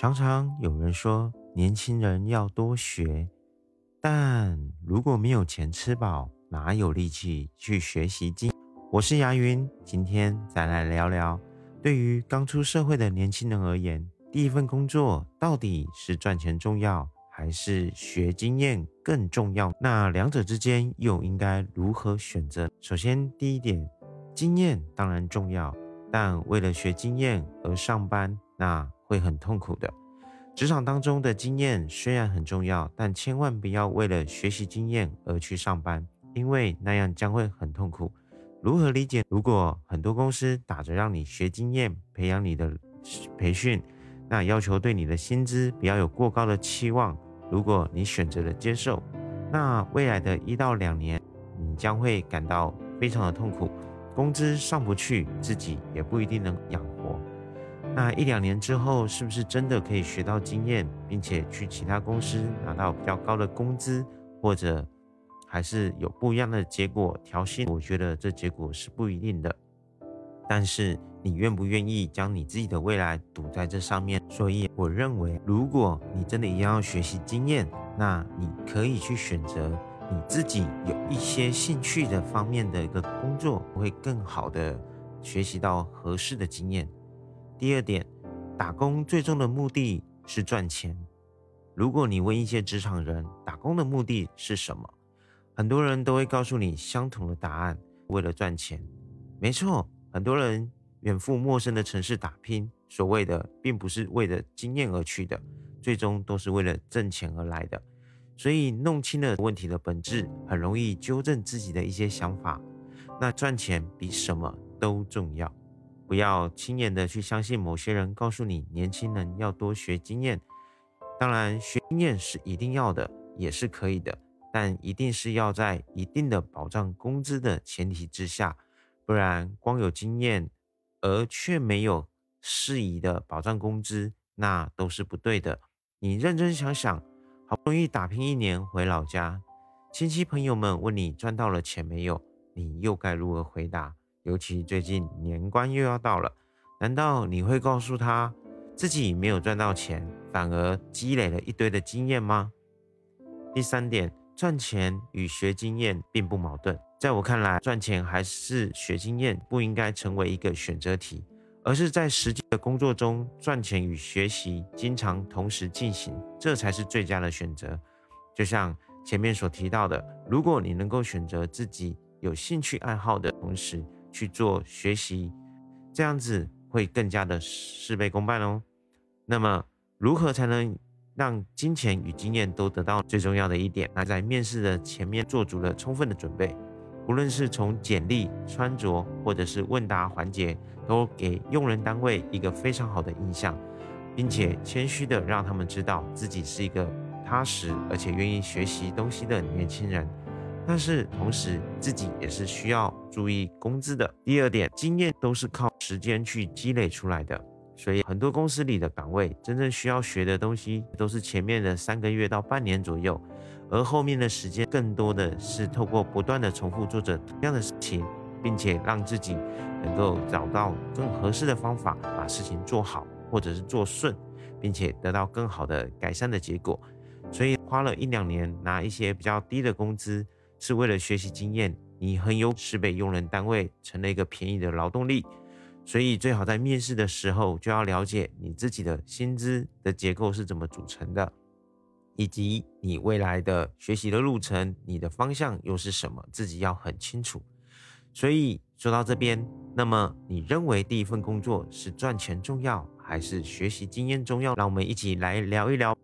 常常有人说，年轻人要多学，但如果没有钱吃饱，哪有力气去学习经？我是牙云，今天再来聊聊，对于刚出社会的年轻人而言，第一份工作到底是赚钱重要，还是学经验更重要？那两者之间又应该如何选择？首先，第一点，经验当然重要，但为了学经验而上班，那会很痛苦的。职场当中的经验虽然很重要，但千万不要为了学习经验而去上班，因为那样将会很痛苦。如何理解？如果很多公司打着让你学经验、培养你的培训，那要求对你的薪资不要有过高的期望。如果你选择了接受，那未来的一到两年，你将会感到非常的痛苦，工资上不去，自己也不一定能养活。那一两年之后，是不是真的可以学到经验，并且去其他公司拿到比较高的工资，或者？还是有不一样的结果，调薪，我觉得这结果是不一定的。但是你愿不愿意将你自己的未来赌在这上面？所以我认为，如果你真的一样要学习经验，那你可以去选择你自己有一些兴趣的方面的一个工作，会更好的学习到合适的经验。第二点，打工最终的目的是赚钱。如果你问一些职场人，打工的目的是什么？很多人都会告诉你相同的答案，为了赚钱。没错，很多人远赴陌生的城市打拼，所谓的并不是为了经验而去的，最终都是为了挣钱而来的。所以弄清了问题的本质，很容易纠正自己的一些想法。那赚钱比什么都重要，不要轻言的去相信某些人告诉你，年轻人要多学经验。当然，学经验是一定要的，也是可以的。但一定是要在一定的保障工资的前提之下，不然光有经验而却没有适宜的保障工资，那都是不对的。你认真想想，好不容易打拼一年回老家，亲戚朋友们问你赚到了钱没有，你又该如何回答？尤其最近年关又要到了，难道你会告诉他自己没有赚到钱，反而积累了一堆的经验吗？第三点。赚钱与学经验并不矛盾，在我看来，赚钱还是学经验不应该成为一个选择题，而是在实际的工作中，赚钱与学习经常同时进行，这才是最佳的选择。就像前面所提到的，如果你能够选择自己有兴趣爱好的同时去做学习，这样子会更加的事倍功半哦。那么，如何才能？让金钱与经验都得到最重要的一点，那在面试的前面做足了充分的准备，无论是从简历、穿着，或者是问答环节，都给用人单位一个非常好的印象，并且谦虚的让他们知道自己是一个踏实而且愿意学习东西的年轻人。但是同时自己也是需要注意工资的。第二点，经验都是靠时间去积累出来的。所以很多公司里的岗位，真正需要学的东西都是前面的三个月到半年左右，而后面的时间更多的是透过不断的重复做着同样的事情，并且让自己能够找到更合适的方法把事情做好，或者是做顺，并且得到更好的改善的结果。所以花了一两年拿一些比较低的工资，是为了学习经验，你很有是被用人单位成了一个便宜的劳动力。所以最好在面试的时候就要了解你自己的薪资的结构是怎么组成的，以及你未来的学习的路程，你的方向又是什么，自己要很清楚。所以说到这边，那么你认为第一份工作是赚钱重要，还是学习经验重要？让我们一起来聊一聊。